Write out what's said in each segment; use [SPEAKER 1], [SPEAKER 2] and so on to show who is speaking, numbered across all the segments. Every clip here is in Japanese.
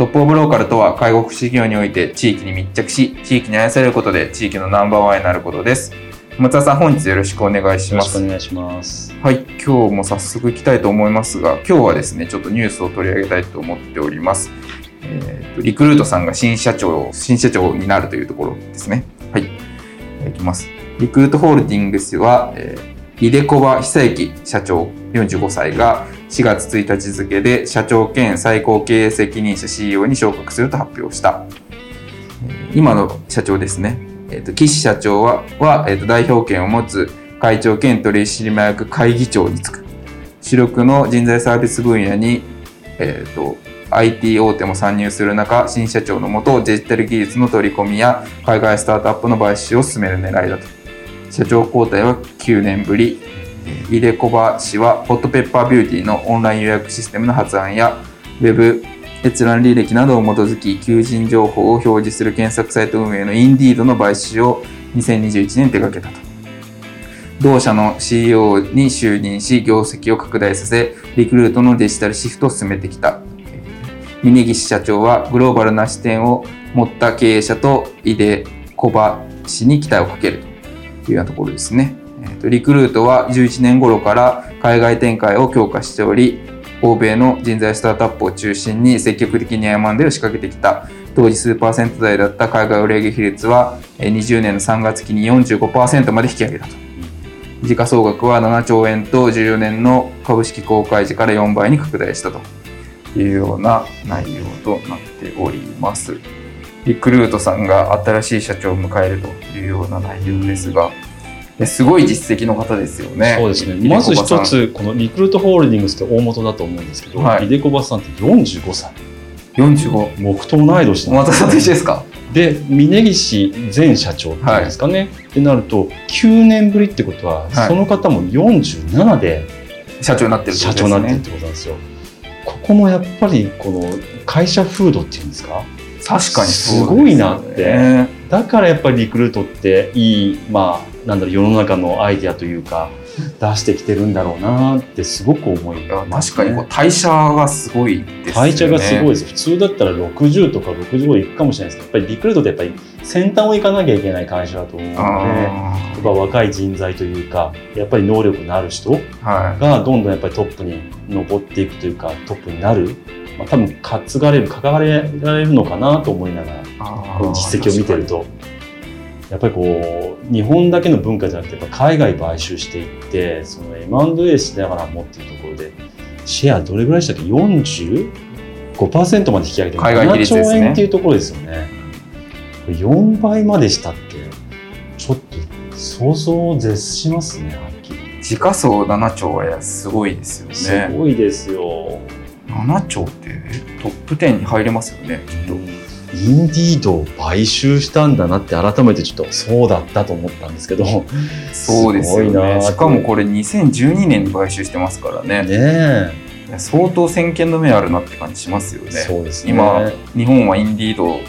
[SPEAKER 1] トップオブローカルとは介護福祉業において地域に密着し地域に愛されることで地域のナンバーワンになることです。松田さん本日よろしくお願いします。
[SPEAKER 2] よろしくお願いします。
[SPEAKER 1] はい今日も早速いきたいと思いますが今日はですねちょっとニュースを取り上げたいと思っております。えーとリクルートさんが新社長新社長になるというところですね。はいいきます。リクルートホールディングスは、えー、井出小葉久之社長45歳が4月1日付で社長兼最高経営責任者 CEO に昇格すると発表した。今の社長ですね。えーと、岸社長はは、えーと、代表権を持つ会長兼取締役会議長に就く。主力の人材サービス分野に、えーと、IT 大手も参入する中新社長のもとデジタル技術の取り込みや海外スタートアップの買収を進める狙いだと。社長交代は9年ぶり。井出小葉氏はホットペッパービューティーのオンライン予約システムの発案やウェブ閲覧履歴などを基づき求人情報を表示する検索サイト運営のインディードの買収を2021年手掛けたと。同社の CEO に就任し業績を拡大させリクルートのデジタルシフトを進めてきた。峯岸社長はグローバルな視点を持った経営者と井出小葉氏に期待をかけるというようなところですね。リクルートは11年頃から海外展開を強化しており欧米の人材スタートアップを中心に積極的に M&A を仕掛けてきた当時数パーセント台だった海外売上比率は20年の3月期に45%まで引き上げたと。時価総額は7兆円と14年の株式公開時から4倍に拡大したと。いうような内容となっております。リクルートさんが新しい社長を迎えるというような内容ですが、すごい実績の方ですよね。
[SPEAKER 2] そうですね。まず一つ、このリクルートホールディングスって大元だと思うんですけど、はい、イデコバさんって45歳。
[SPEAKER 1] 45。
[SPEAKER 2] 木刀のアイドルして
[SPEAKER 1] またさと一緒ですか？
[SPEAKER 2] で、峯岸前社長っていうんですかね。はい、ってなると、9年ぶりってことは、はい、その方も47で
[SPEAKER 1] 社長になってる
[SPEAKER 2] 社長になってるってことなんですよ。ここもやっぱり、この会社風土っていうんですか？
[SPEAKER 1] 確かに
[SPEAKER 2] すごいなって。だからやっぱりリクルートっていい、まあ、なんだろう世の中のアイディアというか出してきてるんだろうなってすごく思い
[SPEAKER 1] ます、ね、確かにこう代謝がすごいですね。
[SPEAKER 2] 代謝がすごいです。普通だったら60とか65いくかもしれないですけどやっぱりリクルートってやっぱり先端を行かなきゃいけない会社だと思うのでやっぱ若い人材というかやっぱり能力のある人がどんどんやっぱりトップに上っていくというかトップになる、まあ、多分担がれる関われられるのかなと思いながら実績を見てると。やっぱりこう日本だけの文化じゃなくて海外買収していってその M&A しながら持っているところでシェアどれぐらいでしたっけ45%まで引き上げて7兆円っていうところですよね。4倍までしたってちょっと想像を絶しますねはっきり。
[SPEAKER 1] 時価総7兆はすごいですよね。
[SPEAKER 2] すごいですよ。
[SPEAKER 1] 7兆ってトップ10に入れますよねきっと。
[SPEAKER 2] インディードを買収したんだなって改めてちょっとそうだったと思ったんですけど。
[SPEAKER 1] そうですよね。しかもこれ2012年に買収してますからね。
[SPEAKER 2] ね
[SPEAKER 1] 相当先見の目あるなって感じしますよね。
[SPEAKER 2] そうですね。
[SPEAKER 1] 今日本はインディード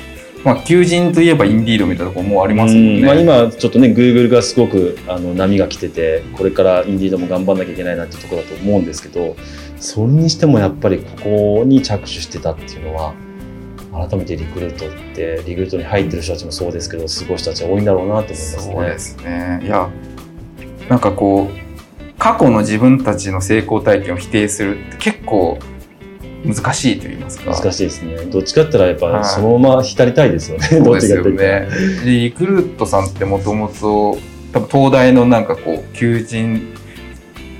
[SPEAKER 1] まあ、求人といえばインディードみたいなところもありますもんね。
[SPEAKER 2] まあ、今ちょっとね、グーグルがすごくあの波が来てて、これからインディードも頑張んなきゃいけないなっていうところだと思うんですけど、それにしてもやっぱりここに着手してたっていうのは、改めてリクルートってリクルートに入ってる人たちもそうですけどすごい人たち多いんだろうなと思いますね。
[SPEAKER 1] そうですね。いやなんかこう過去の自分たちの成功体験を否定するって結構難しいと言いますか。
[SPEAKER 2] 難しいですね。どっちかって言ったらやっぱそのまま浸りたいですよね、はい、
[SPEAKER 1] どっちかってねリクルートさんってもともと多分東大のなんかこう求人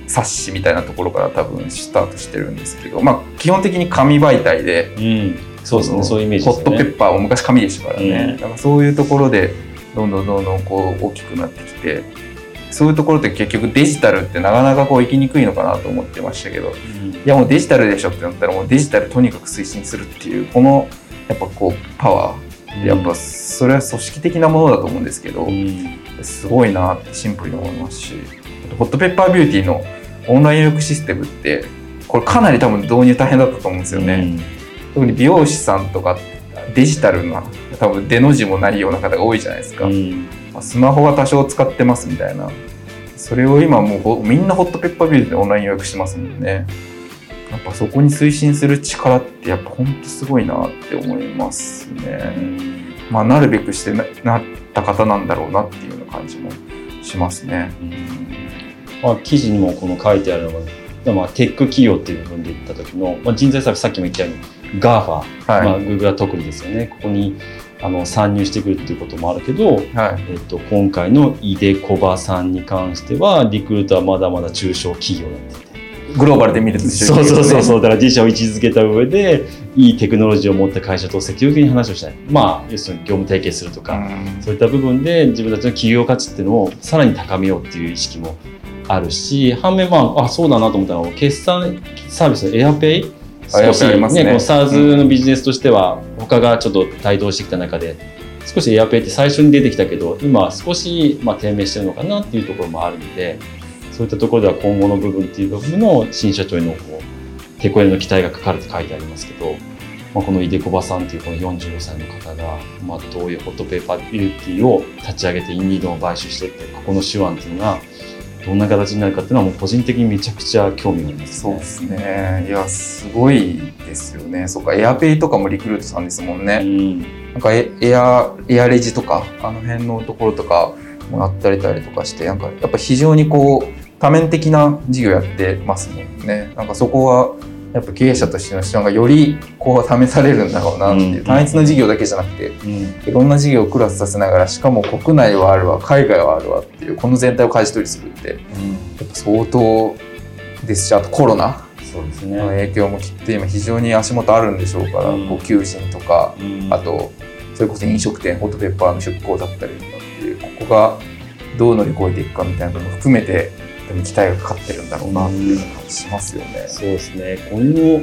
[SPEAKER 1] 冊子みたいなところから多分スタートしてるんですけど、まあ、基本的に紙媒体で、
[SPEAKER 2] うん、そうですねそういうイメージ、
[SPEAKER 1] ね、ホットペッパーも昔紙でしたからね、うん、だからそういうところでどんどんどんどんこう大きくなってきてそういうところって結局デジタルってなかなかこう行きにくいのかなと思ってましたけど、うん、いやもうデジタルでしょってなったらもうデジタルとにかく推進するっていうこのやっぱこうパワーやっぱそれは組織的なものだと思うんですけど、すごいなってシンプルに思いますしホットペッパービューティーのオンライン予約システムってこれかなり多分導入大変だったと思うんですよね。特に美容師さんとかデジタルな多分出の字もないような方が多いじゃないですか、うん、スマホは多少使ってますみたいな。それを今もうみんなホットペッパービューでオンライン予約してますもんね。やっぱそこに推進する力ってやっぱほんとすごいなって思いますね、うん、まあなるべくしてなった方なんだろうなっていうような感じもしますね、うん、
[SPEAKER 2] まあ、記事にもこの書いてあるのが、まあ、テック企業っていう部分で言った時の、まあ、人材サービスさっきも言ったように GAFA、はい。まあ、Google は特にですよね。ここにあの参入してくるっていうこともあるけど、はい。えっと、今回のイデコバさんに関してはリクルートはまだまだ中小企業だって。
[SPEAKER 1] グローバルで見ると、
[SPEAKER 2] ね、そうそうそうそう。だから自社を位置づけた上でいいテクノロジーを持った会社と積極的に話をしたい。まあ要するに業務提携するとか、うそういった部分で自分たちの企業価値っていうのをさらに高めようっていう意識もあるし反面まああそうだなと思ったのは決済サービスのエアペイ少しね、ね。この SARS のビジネスとしては、他がちょっと帯同してきた中で、少しエアペイって最初に出てきたけど、今少しまあ低迷してるのかなっていうところもあるので、そういったところでは今後の部分っていう部分の新社長へのこう、手こ入れの期待がかかるって書いてありますけど、まあ、この井出小葉さんっていうこの45歳の方が、まあ、どういうホットペーパービューティーを立ち上げてインディードを買収していって、ここの手腕っていうのが、どんな形になるかっていうのはもう個人的にめちゃくちゃ興味があります、
[SPEAKER 1] ね、そうですね。いやすごいですよね。そっかエアペイとかもリクルートさんですもんね、うん、なんかエエアエアレジとかあの辺のところとかもあったりたりとかしてなんかやっぱ非常にこう多面的な事業やってますもんね。なんかそこはやっぱ経営者としての視点がよりこう試されるんだろうなっていう、単一の事業だけじゃなくて、いろんな事業をクラスさせながらしかも国内はあるわ海外はあるわっていうこの全体を舵取りするって、やっぱ相当ですしあとコロナそうですね、影響もきっと今非常に足元あるんでしょうから、うん、こう求人とか、うん、あとそれこそ飲食店ホットペッパーの出向だったりとかっていうここがどう乗り越えていくかみたいなのも含めてに期待がかかってるんだろうなっていう感じしますよね。
[SPEAKER 2] そうですねこの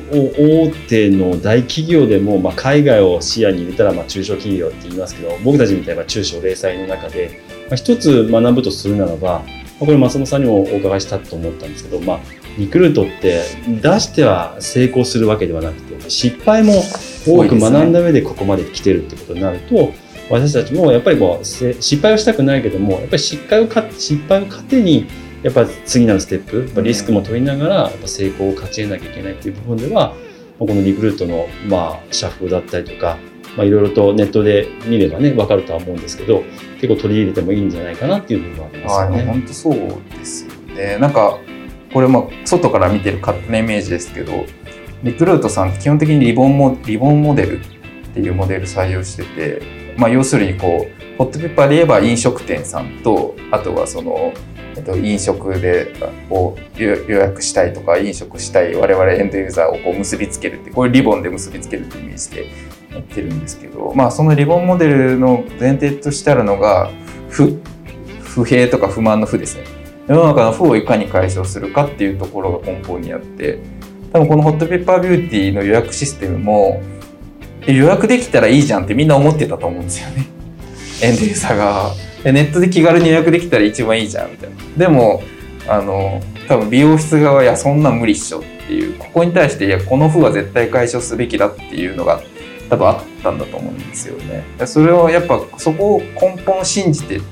[SPEAKER 2] 大手の大企業でも、まあ、海外を視野に入れたら、まあ、中小企業って言いますけど僕たちみたいな中小零細の中で、まあ、一つ学ぶとするならばまあこれ松本さんにもお伺いしたと思ったんですけど、まあ、リクルートって出しては成功するわけではなくて失敗も多く学んだ上でここまで来てるってことになると、私たちもやっぱりこう失敗はしたくないけどもやっぱり失敗を失敗を糧にやっぱ次なるステップリスクも取りながらやっぱ成功を勝ち得なきゃいけないっていう部分ではこのリクルートのまあ社風だったりとかまあ、いろいろとネットで見ればね分かるとは思うんですけど結構取り入れてもいいんじゃないかなっていう部分はありますよね。
[SPEAKER 1] 本当そうですよねなんかこれも外から見てる勝手なイメージですけどリクルートさんって基本的にリボンモリボンモデルっていうモデル採用してて、まあ、要するにこうホットペッパーで言えば飲食店さんとあとはそのえっと、飲食でを予約したいとか飲食したい我々エンドユーザーをこう結びつけるってこういうリボンで結びつけるってイメージでやってるんですけど、まあ、そのリボンモデルの前提としてあるのが不不平とか不満の負ですね世の中の負をいかに解消するかっていうところが根本にあって多分このホットペッパービューティーの予約システムも予約できたらいいじゃんってみんな思ってたと思うんですよねエンドユーザーが。ネットで気軽に予約できたら一番いいじゃんみたいな。でもあの多分美容室側いやそんな無理っしょっていうここに対していやこの負は絶対解消すべきだっていうのが多分あったんだと思うんですよね。それをやっぱそこを根本信じてる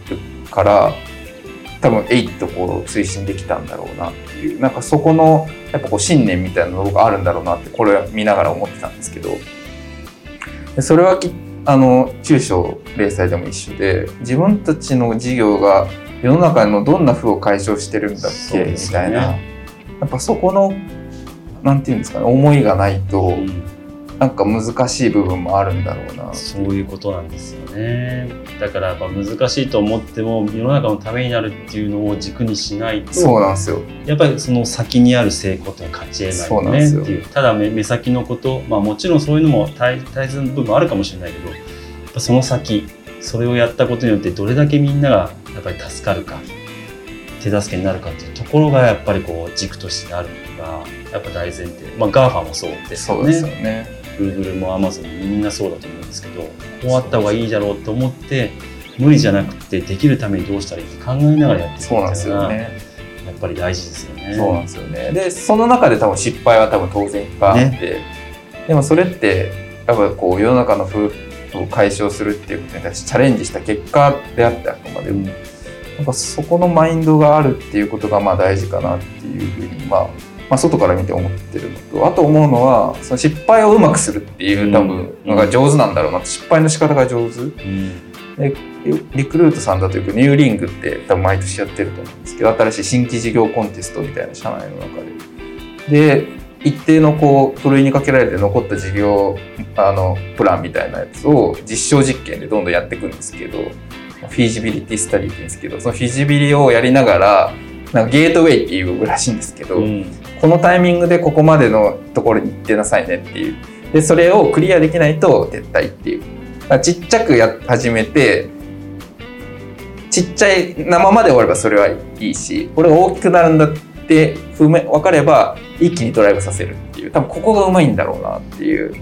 [SPEAKER 1] から多分エイとこう推進できたんだろうなっていう。なんかそこのやっぱこう信念みたいなのがあるんだろうなってこれ見ながら思ってたんですけど。それはきっあの中小零細でも一緒で自分たちの事業が世の中のどんな負を解消してるんだっけ、ね、みたいな。やっぱそこのなんていうんですかね思いがないと、うんなんか難しい部分もあるんだろうな。
[SPEAKER 2] そういうことなんですよね。だからやっぱ難しいと思っても世の中のためになるっていうのを軸にしないと
[SPEAKER 1] そうなんですよ。
[SPEAKER 2] やっぱりその先にある成功っていうのは勝ち得ないよねっていう。ただ目先のこと、まあ、もちろんそういうのも大大切な部分もあるかもしれないけどやっぱその先それをやったことによってどれだけみんながやっぱり助かるか手助けになるかっていうところがやっぱりこう軸としてあるのがやっぱ大前提。まあ GAFA もそうですよね。そうですよね Google も Amazon もみんなそうだと思うんですけどこうあった方がいいだろうと思って無理じゃなくてできるためにどうしたらいいって考えながらやっていくっていうのが、ね、やっぱり大事ですよね。
[SPEAKER 1] そうなんですよね。でその中で多分失敗は多分当然いっぱいあって、ね、でもそれってやっぱこう世の中の風を解消するっていうことに対してチャレンジした結果であってあくまでも、うん、なんかそこのマインドがあるっていうことがまあ大事かなっていうふうにまあまあ、外から見て思ってるのとあと思うのはその失敗をうまくするっていう多分のが上手なんだろうな。失敗の仕方が上手、うん、でリクルートさんだというかニューリングって多分毎年やってると思うんですけど新しい新規事業コンテストみたいな社内の中で。で一定のこうふるいにかけられて残った事業あのプランみたいなやつを実証実験でどんどんやっていくんですけどフィジビリティスタディって言うんですけどそのフィジビリをやりながらなんかゲートウェイっていうらしいんですけど、うん、このタイミングでここまでのところに行ってなさいねっていう。でそれをクリアできないと撤退っていう。ちっちゃくや始めてちっちゃい生まで終わればそれはいいしこれが大きくなるんだって分かれば一気にドライブさせるっていう。多分ここがうまいんだろうなっていう。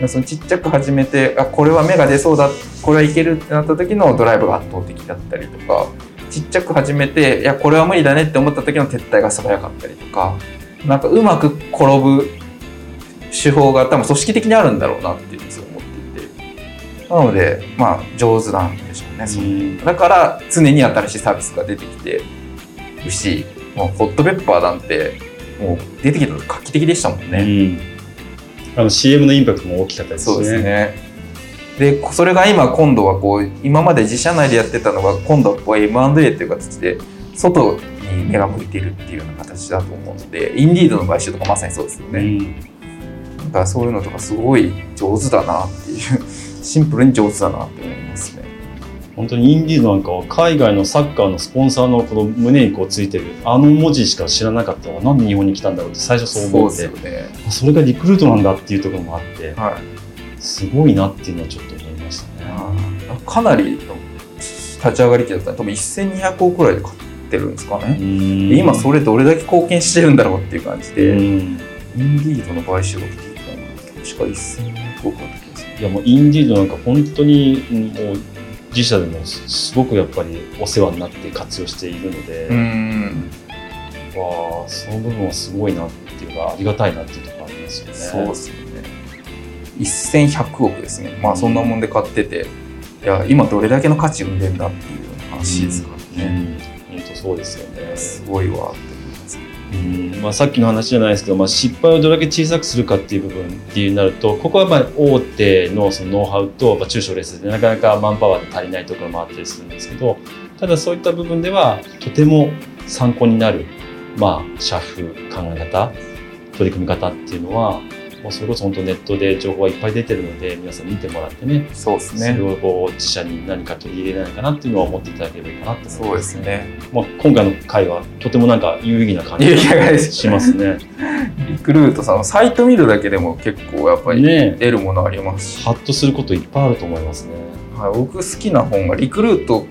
[SPEAKER 1] うん、そのちっちゃく始めてあこれは芽が出そうだこれはいけるってなった時のドライブが圧倒的だったりとかちっちゃく始めていやこれは無理だねって思った時の撤退が素早かったりとかなんかうまく転ぶ手法が多分組織的にあるんだろうなっていうふうに思っていて。なのでまあ上手なんでしょうね、うだから常に新しいサービスが出てきてるしもうホットペッパーなんてもう出てきた時画期的でしたもんね、
[SPEAKER 2] あの CM のインパクトも大きかったですね。
[SPEAKER 1] そうですねでそれが今今度はこう今まで自社内でやってたのが今度はこう M&A っていう形で外に目が向いてるっていうような形だと思うのでインディードの買収とかまさにそうですよね、うん、だからそういうのとかすごい上手だなっていう シンプルに上手だなって思いますね。
[SPEAKER 2] 本当にインディードなんかは海外のサッカーのスポンサーのこの胸にこうついてるあの文字しか知らなかったのはなんで日本に来たんだろうって最初そう思ってそ,、ね、それがリクルートなんだっていうところもあって、はいすごいなっていうのはちょっと思いましたね。
[SPEAKER 1] かなりの立ち上がり期だったら多分1200億くらいで買ってるんですかね。今それどれだけ貢献してるんだろうっていう感じで、インディードの買収額っていくかな確か1200億だった気がする。
[SPEAKER 2] いやもうインディードなんか本当にもう自社でもすごくやっぱりお世話になって活用しているので、うんわあその部分はすごいなっていうかありがたいなっていうところありますよね。
[SPEAKER 1] そうですね1100億ですね。まあそんなもんで買ってていや今どれだけの価値生んでんだっていう話ですからね、
[SPEAKER 2] 本当そうですよね。
[SPEAKER 1] すごいわ
[SPEAKER 2] うん。まあ、さっきの話じゃないですけど、まあ、失敗をどれだけ小さくするかっていう部分っていうなるとここはまあ大手のそのノウハウと、まあ、中小レスでなかなかマンパワーで足りないところもあったりするんですけどただそういった部分ではとても参考になる、まあ、社風考え方取り組み方っていうのはもうそれこそ本当ネットで情報がいっぱい出てるので皆さん見てもらってね
[SPEAKER 1] そうですね。
[SPEAKER 2] それをこう自社に何か取り入れないかなっていうのは思っていただければいいかなと思
[SPEAKER 1] います、そうですね、
[SPEAKER 2] まあ、今回の回はとてもなんか有意義な感じ。がしますね。
[SPEAKER 1] リクルートさんサイト見るだけでも結構やっぱり得るものあります
[SPEAKER 2] ハッとすることいっぱいあると思いますね、
[SPEAKER 1] はい、僕好きな本がリクルート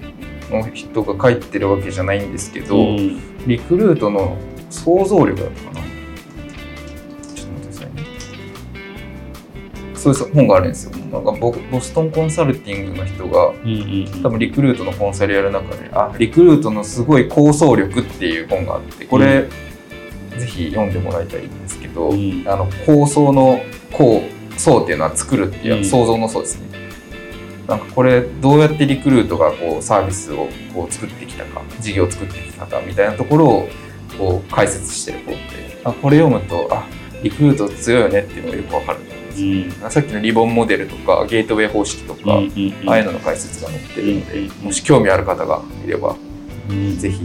[SPEAKER 1] の人が書いてるわけじゃないんですけど、うん、リクルートの想像力だったかなそういう本があるんですよ。なんかボボストンコンサルティングの人が、多分リクルートのコンサルやる中であリクルートのすごい構想力っていう本があってこれ、うん、ぜひ読んでもらいたいんですけど、うん、あの構想の構想っていうのは作るっていう、うん、想像のそうですね。なんかこれどうやってリクルートがこうサービスをこう作ってきたか事業を作ってきたかみたいなところをこう解説してる本であこれ読むとあリクルート強いよねっていうのがよくわかるうん、さっきのリボンモデルとかゲートウェイ方式とか、うんうんうん、ああいうのの解説が載ってるので、もし興味ある方がいれば、うん、ぜひ。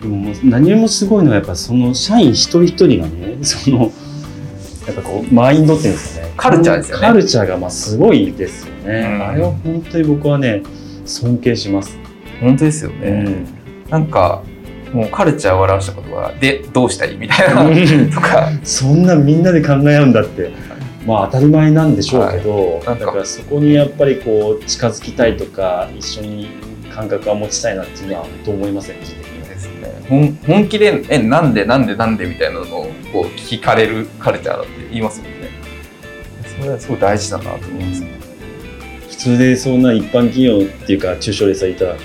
[SPEAKER 2] でも何よりもすごいのはやっぱその社員一人一人がねそのやっぱこうマインドっていうんですかね。
[SPEAKER 1] カルチャーですよね。
[SPEAKER 2] カルチャーがまあすごいですよね、
[SPEAKER 1] うん。
[SPEAKER 2] あれは本当に僕はね尊敬します、
[SPEAKER 1] 本当ですよね、
[SPEAKER 2] うん。
[SPEAKER 1] なんかもうカルチャーを表した言葉でどうしたいみたいなとか。
[SPEAKER 2] そんなみんなで考え合うんだってまあ当たり前なんでしょうけど、
[SPEAKER 1] なんか。
[SPEAKER 2] だからそこにやっぱりこう近づきたいとか一緒に感覚は持ちたいなっていうのは本当思いますね
[SPEAKER 1] で。すね。本本気でえなんでなんでなんでみたいなのをこう聞かれるカルチャーだって言いますもんね。それはすごい大事だなと思いますね。
[SPEAKER 2] 普通でそんな一般企業っていうか中小でさいたら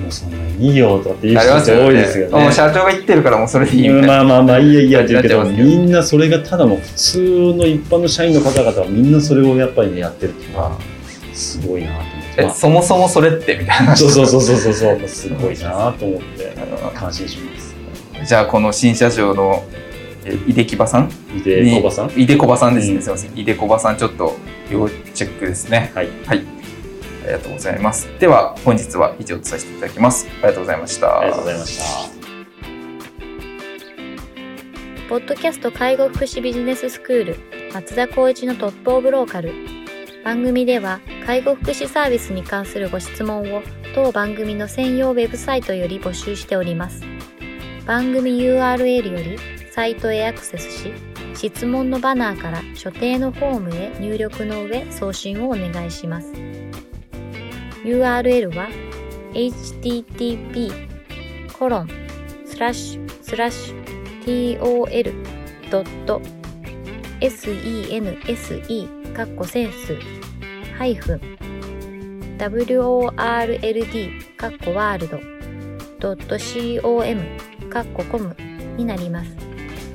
[SPEAKER 2] もうそんないいよとかって言う人って多いですよね。
[SPEAKER 1] もう社長が言ってるからもうそれでいいみたいな、
[SPEAKER 2] まあまあまあいいやいいやって言う
[SPEAKER 1] けど
[SPEAKER 2] みんなそれがただの普通の一般の社員の方々はみんなそれをやっぱりねやってるっていうのはすごいなと思って、
[SPEAKER 1] え
[SPEAKER 2] まあ
[SPEAKER 1] そもそもそれってみたいな。
[SPEAKER 2] そうそうそうそうそう。そうすごいなと思って感心します。
[SPEAKER 1] じゃあこの新社長のえ井出木場さん？
[SPEAKER 2] 見て
[SPEAKER 1] に
[SPEAKER 2] 小葉さん？
[SPEAKER 1] 井出小場さんですね、
[SPEAKER 2] うん。
[SPEAKER 1] すいません。井出小場さんちょっと要チェックですね。
[SPEAKER 2] はい。
[SPEAKER 1] はい。ありがとうございます。では本日は以上とさせていただきます。ありがとうございました。
[SPEAKER 2] ありがとうございました。
[SPEAKER 3] ポッドキャスト介護福祉ビジネススクール松田光一のトップオブローカル。番組では介護福祉サービスに関するご質問を当番組の専用ウェブサイトより募集しております。番組 URL よりサイトへアクセスし質問のバナーから所定のフォームへ入力の上送信をお願いします URL は http コロンスラッシュスラッシュ tol.sense かっこセンスハイフン world かっこワールド .com かっこコムになります。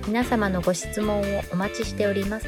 [SPEAKER 3] 皆様のご質問をお待ちしております。